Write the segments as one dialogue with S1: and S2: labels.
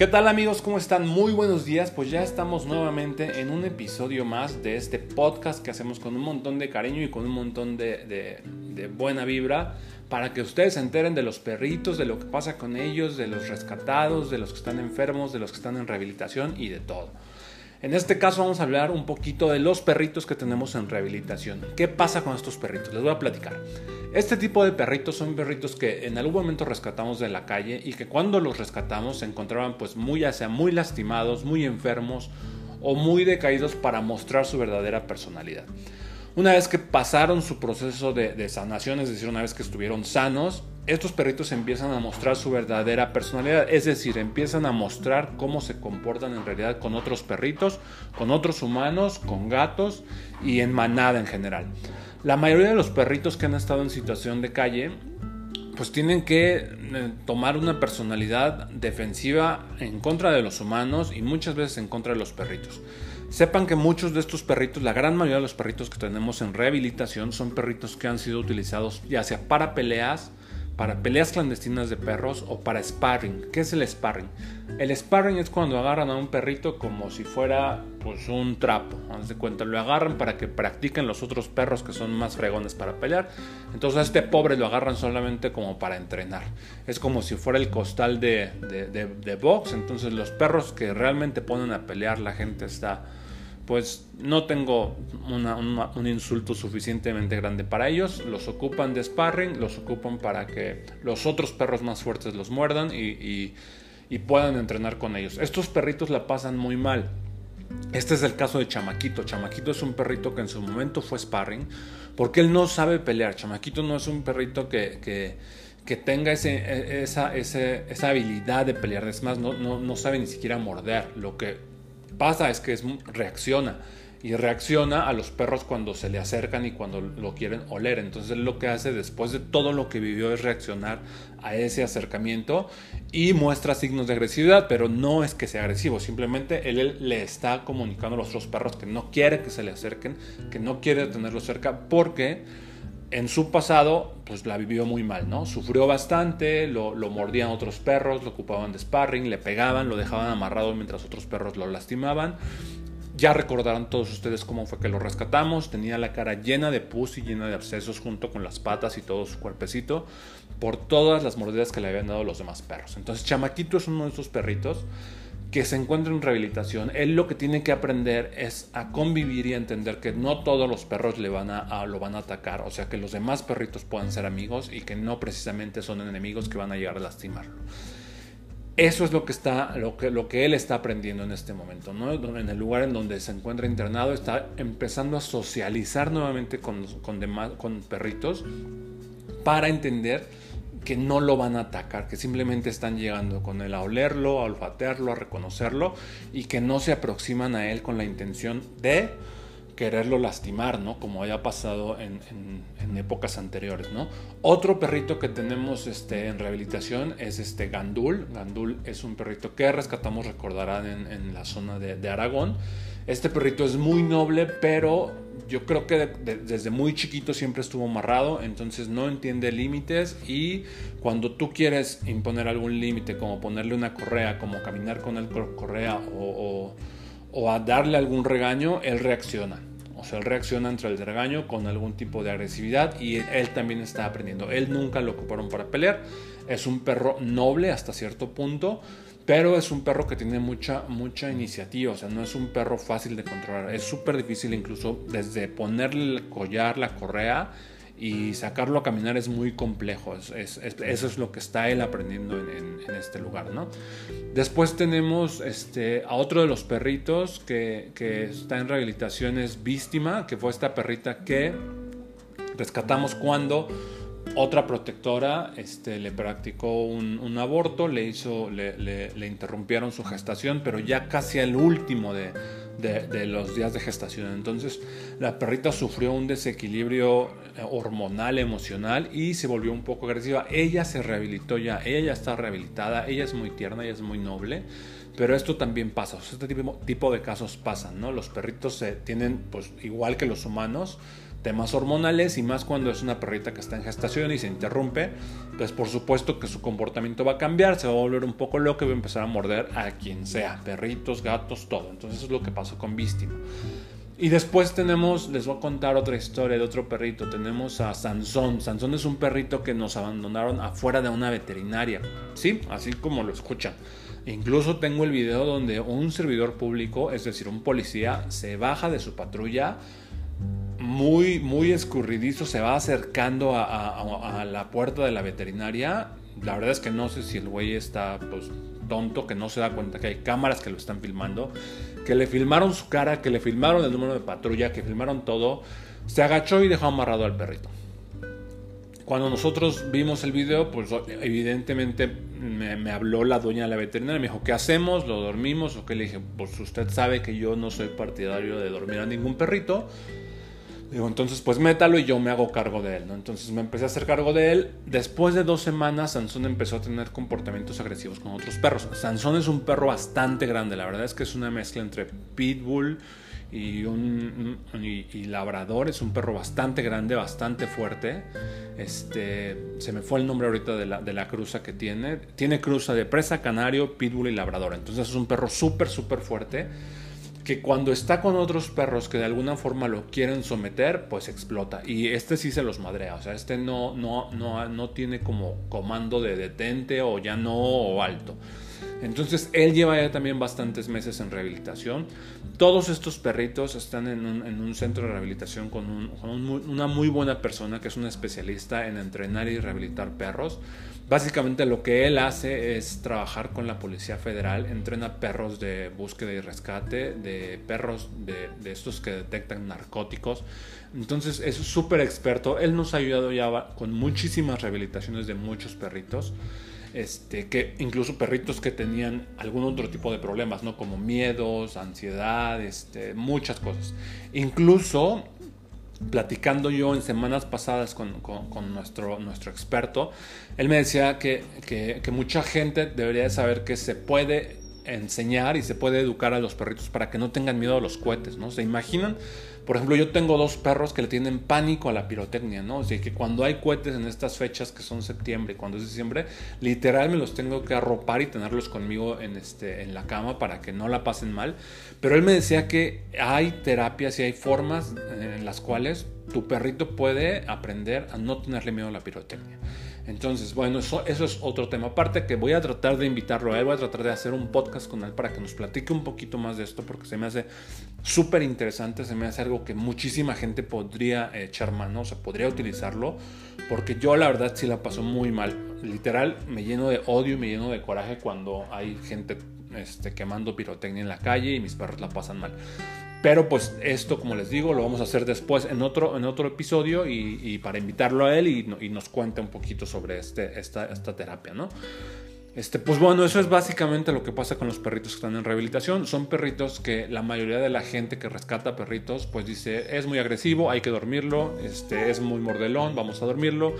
S1: ¿Qué tal amigos? ¿Cómo están? Muy buenos días. Pues ya estamos nuevamente en un episodio más de este podcast que hacemos con un montón de cariño y con un montón de, buena vibra para que ustedes se enteren de los perritos, de lo que pasa con ellos, de los rescatados, de los que están enfermos, de los que están en rehabilitación y de todo. En este caso vamos a hablar un poquito de los perritos que tenemos en rehabilitación. ¿Qué pasa con estos perritos? Les voy a platicar. Este tipo de perritos son perritos que en algún momento rescatamos de la calle y que cuando los rescatamos se encontraban pues muy ya muy lastimados, muy enfermos o muy decaídos para mostrar su verdadera personalidad. Una vez que pasaron su proceso de, de sanación, es decir, una vez que estuvieron sanos, estos perritos empiezan a mostrar su verdadera personalidad, es decir, empiezan a mostrar cómo se comportan en realidad con otros perritos, con otros humanos, con gatos y en manada en general. La mayoría de los perritos que han estado en situación de calle pues tienen que eh, tomar una personalidad defensiva en contra de los humanos y muchas veces en contra de los perritos. Sepan que muchos de estos perritos, la gran mayoría de los perritos que tenemos en rehabilitación son perritos que han sido utilizados ya sea para peleas, para peleas clandestinas de perros o para sparring. ¿Qué es el sparring? El sparring es cuando agarran a un perrito como si fuera pues un trapo. Haz cuenta, lo agarran para que practiquen los otros perros que son más fregones para pelear. Entonces a este pobre lo agarran solamente como para entrenar. Es como si fuera el costal de, de, de box. Entonces los perros que realmente ponen a pelear la gente está pues no tengo un insulto suficientemente grande para ellos. Los ocupan de sparring, los ocupan para que los otros perros más fuertes los muerdan y, puedan entrenar con ellos. Estos perritos la pasan muy mal. Este es el caso de Chamaquito. Chamaquito es un perrito que en su momento fue sparring porque él no sabe pelear. Chamaquito no es un perrito que, tenga esa, esa, habilidad de pelear. Es más, no, no sabe ni siquiera morder. Lo que pasa es que es, reacciona y reacciona a los perros cuando se le acercan y cuando lo quieren oler. Entonces lo que hace después de todo lo que vivió es reaccionar a ese acercamiento y muestra signos de agresividad, pero no es que sea agresivo, simplemente él, le está comunicando a los otros perros que no quiere que se le acerquen, que no quiere tenerlo cerca porque en su pasado, pues la vivió muy mal, ¿no? Sufrió bastante, lo, mordían otros perros, lo ocupaban de sparring, le pegaban, lo dejaban amarrado mientras otros perros lo lastimaban. Ya recordarán todos ustedes cómo fue que lo rescatamos. Tenía la cara llena de pus y llena de abscesos junto con las patas y todo su cuerpecito por todas las mordidas que le habían dado los demás perros. Entonces Chamaquito es uno de esos perritos que se encuentra en rehabilitación, él lo que tiene que aprender es a convivir y a entender que no todos los perros le van a, lo van a atacar, o sea que los demás perritos puedan ser amigos y que no precisamente son enemigos que van a llegar a lastimarlo. Eso es lo que, está, lo que, lo que él está aprendiendo en este momento, ¿no? En el lugar en donde se encuentra internado, está empezando a socializar nuevamente con, con, demás, con perritos para entender que no lo van a atacar, que simplemente están llegando con él a olerlo, a olfatearlo, a reconocerlo y que no se aproximan a él con la intención de quererlo lastimar, ¿no? Como haya pasado en, épocas anteriores, ¿no? Otro perrito que tenemos este, en rehabilitación es este Gandul. Gandul es un perrito que rescatamos, recordarán, en, la zona de Aragón. Este perrito es muy noble, pero yo creo que desde muy chiquito siempre estuvo amarrado, entonces no entiende límites y cuando tú quieres imponer algún límite, como ponerle una correa, como caminar con el correa o, o, a darle algún regaño, él reacciona. O sea, él reacciona entre el regaño con algún tipo de agresividad y él también está aprendiendo. Él nunca lo ocuparon para pelear. Es un perro noble hasta cierto punto, pero es un perro que tiene mucha, mucha iniciativa, o sea, no es un perro fácil de controlar. Es súper difícil incluso desde ponerle el collar, la correa y sacarlo a caminar es muy complejo. eso es lo que está él aprendiendo en, este lugar, ¿no? Después tenemos este, a otro de los perritos que, que está en rehabilitación, es Víctima, que fue esta perrita que rescatamos cuando otra protectora este, le practicó un, aborto, le, hizo, le, interrumpieron su gestación, pero ya casi al último de, los días de gestación. Entonces la perrita sufrió un desequilibrio eh, hormonal, emocional y se volvió un poco agresiva. Ella se rehabilitó ya, ella ya está rehabilitada, ella es muy tierna, ella es muy noble. Pero esto también pasa, este tipo de casos pasan, ¿no? Los perritos se tienen, pues igual que los humanos, temas hormonales y más cuando es una perrita que está en gestación y se interrumpe, pues por supuesto que su comportamiento va a cambiar, se va a volver un poco loco y va a empezar a morder a quien sea, perritos, gatos, todo. Entonces es lo que pasó con Vístimo. Y después tenemos, les voy a contar otra historia de otro perrito. Tenemos a Sansón. Sansón es un perrito que nos abandonaron afuera de una veterinaria. Sí, así como lo escuchan. Incluso tengo el video donde un servidor público, es decir, un policía, se baja de su patrulla muy, muy escurridizo, se va acercando a, la puerta de la veterinaria. La verdad es que no sé si el güey está pues, tonto, que no se da cuenta que hay cámaras que lo están filmando, que le filmaron su cara, que le filmaron el número de patrulla, que filmaron todo. Se agachó y dejó amarrado al perrito. Cuando nosotros vimos el video, pues evidentemente me, me, habló la dueña de la veterinaria, me dijo, ¿qué hacemos? ¿Lo dormimos? O qué le dije, pues usted sabe que yo no soy partidario de dormir a ningún perrito, Digo, entonces pues métalo y yo me hago cargo de él, ¿no? Entonces me empecé a hacer cargo de él. Después de dos semanas, Sansón empezó a tener comportamientos agresivos con otros perros. Sansón es un perro bastante grande, la verdad es que es una mezcla entre pitbull y un y, labrador. Es un perro bastante grande, bastante fuerte. Este, se me fue el nombre ahorita de la, de la cruza que tiene. Tiene cruza de presa, canario, pitbull y labrador. Entonces es un perro súper, súper fuerte que cuando está con otros perros que de alguna forma lo quieren someter, pues explota. Y este sí se los madrea. O sea, este no, no, no, no tiene como comando de detente o ya no o alto. Entonces él lleva ya también bastantes meses en rehabilitación. Todos estos perritos están en un, centro de rehabilitación con, una muy buena persona que es una especialista en entrenar y rehabilitar perros. Básicamente lo que él hace es trabajar con la Policía Federal, entrena perros de búsqueda y rescate, de perros de, estos que detectan narcóticos. Entonces es súper experto. Él nos ha ayudado ya con muchísimas rehabilitaciones de muchos perritos. Este, que incluso perritos que tenían algún otro tipo de problemas, ¿no? Como miedos, ansiedad, este, muchas cosas. Incluso platicando yo en semanas pasadas con, nuestro, nuestro experto, él me decía que, que, mucha gente debería saber que se puede enseñar y se puede educar a los perritos para que no tengan miedo a los cohetes, ¿no? ¿Se imaginan? Por ejemplo, yo tengo dos perros que le tienen pánico a la pirotecnia, ¿no? O sea, que cuando hay cohetes en estas fechas que son septiembre y cuando es diciembre, literal me los tengo que arropar y tenerlos conmigo en, este, en la cama para que no la pasen mal. Pero él me decía que hay terapias y hay formas en las cuales tu perrito puede aprender a no tenerle miedo a la pirotecnia. Entonces, bueno, eso, es otro tema. Aparte que voy a tratar de invitarlo a él, voy a tratar de hacer un podcast con él para que nos platique un poquito más de esto, porque se me hace súper interesante, se me hace algo que muchísima gente podría echar mano, o sea, podría utilizarlo, porque yo la verdad sí la paso muy mal. Literal, me lleno de odio y me lleno de coraje cuando hay gente este, quemando pirotecnia en la calle y mis perros la pasan mal. Pero pues esto, como les digo, lo vamos a hacer después en otro, en otro episodio y, para invitarlo a él y, nos cuente un poquito sobre este, esta, esta terapia, ¿no? Este, pues bueno, eso es básicamente lo que pasa con los perritos que están en rehabilitación. Son perritos que la mayoría de la gente que rescata perritos, pues dice, es muy agresivo, hay que dormirlo, este, es muy mordelón, vamos a dormirlo.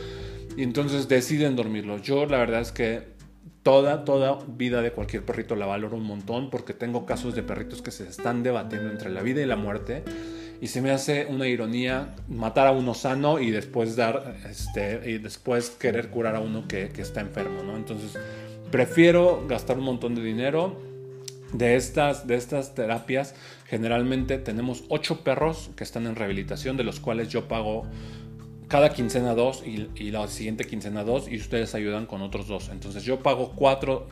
S1: Y entonces deciden dormirlo. Yo la verdad es que Toda, toda vida de cualquier perrito la valoro un montón porque tengo casos de perritos que se están debatiendo entre la vida y la muerte y se me hace una ironía matar a uno sano y después dar este y después querer curar a uno que, está enfermo, ¿no? Entonces prefiero gastar un montón de dinero de estas, de estas terapias. Generalmente tenemos ocho perros que están en rehabilitación, de los cuales yo pago cada quincena dos y, la siguiente quincena dos y ustedes ayudan con otros dos. Entonces yo pago cuatro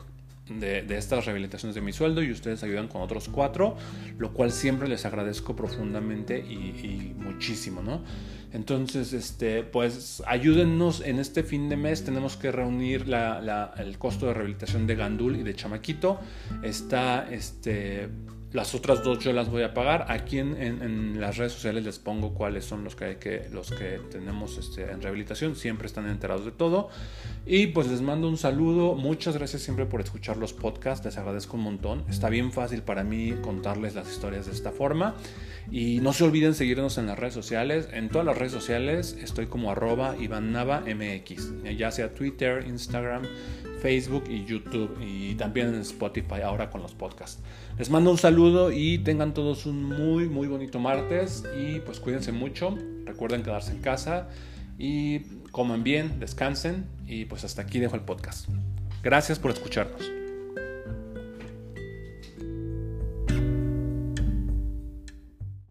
S1: de, estas rehabilitaciones de mi sueldo y ustedes ayudan con otros cuatro, lo cual siempre les agradezco profundamente y, muchísimo, ¿no? Entonces, este, pues ayúdennos en este fin de mes. Tenemos que reunir el costo de rehabilitación de Gandul y de Chamaquito. Está este, las otras dos yo las voy a pagar. Aquí en, las redes sociales les pongo cuáles son los que, hay que, los que tenemos este, en rehabilitación. Siempre están enterados de todo. Y pues les mando un saludo. Muchas gracias siempre por escuchar los podcasts. Les agradezco un montón. Está bien fácil para mí contarles las historias de esta forma. Y no se olviden seguirnos en las redes sociales. En todas las redes sociales estoy como arroba Iván. Ya sea Twitter, Instagram, Facebook y YouTube y también en Spotify ahora con los podcasts. Les mando un saludo y tengan todos un muy muy bonito martes y pues cuídense mucho, recuerden quedarse en casa y coman bien, descansen y pues hasta aquí dejo el podcast. Gracias por escucharnos.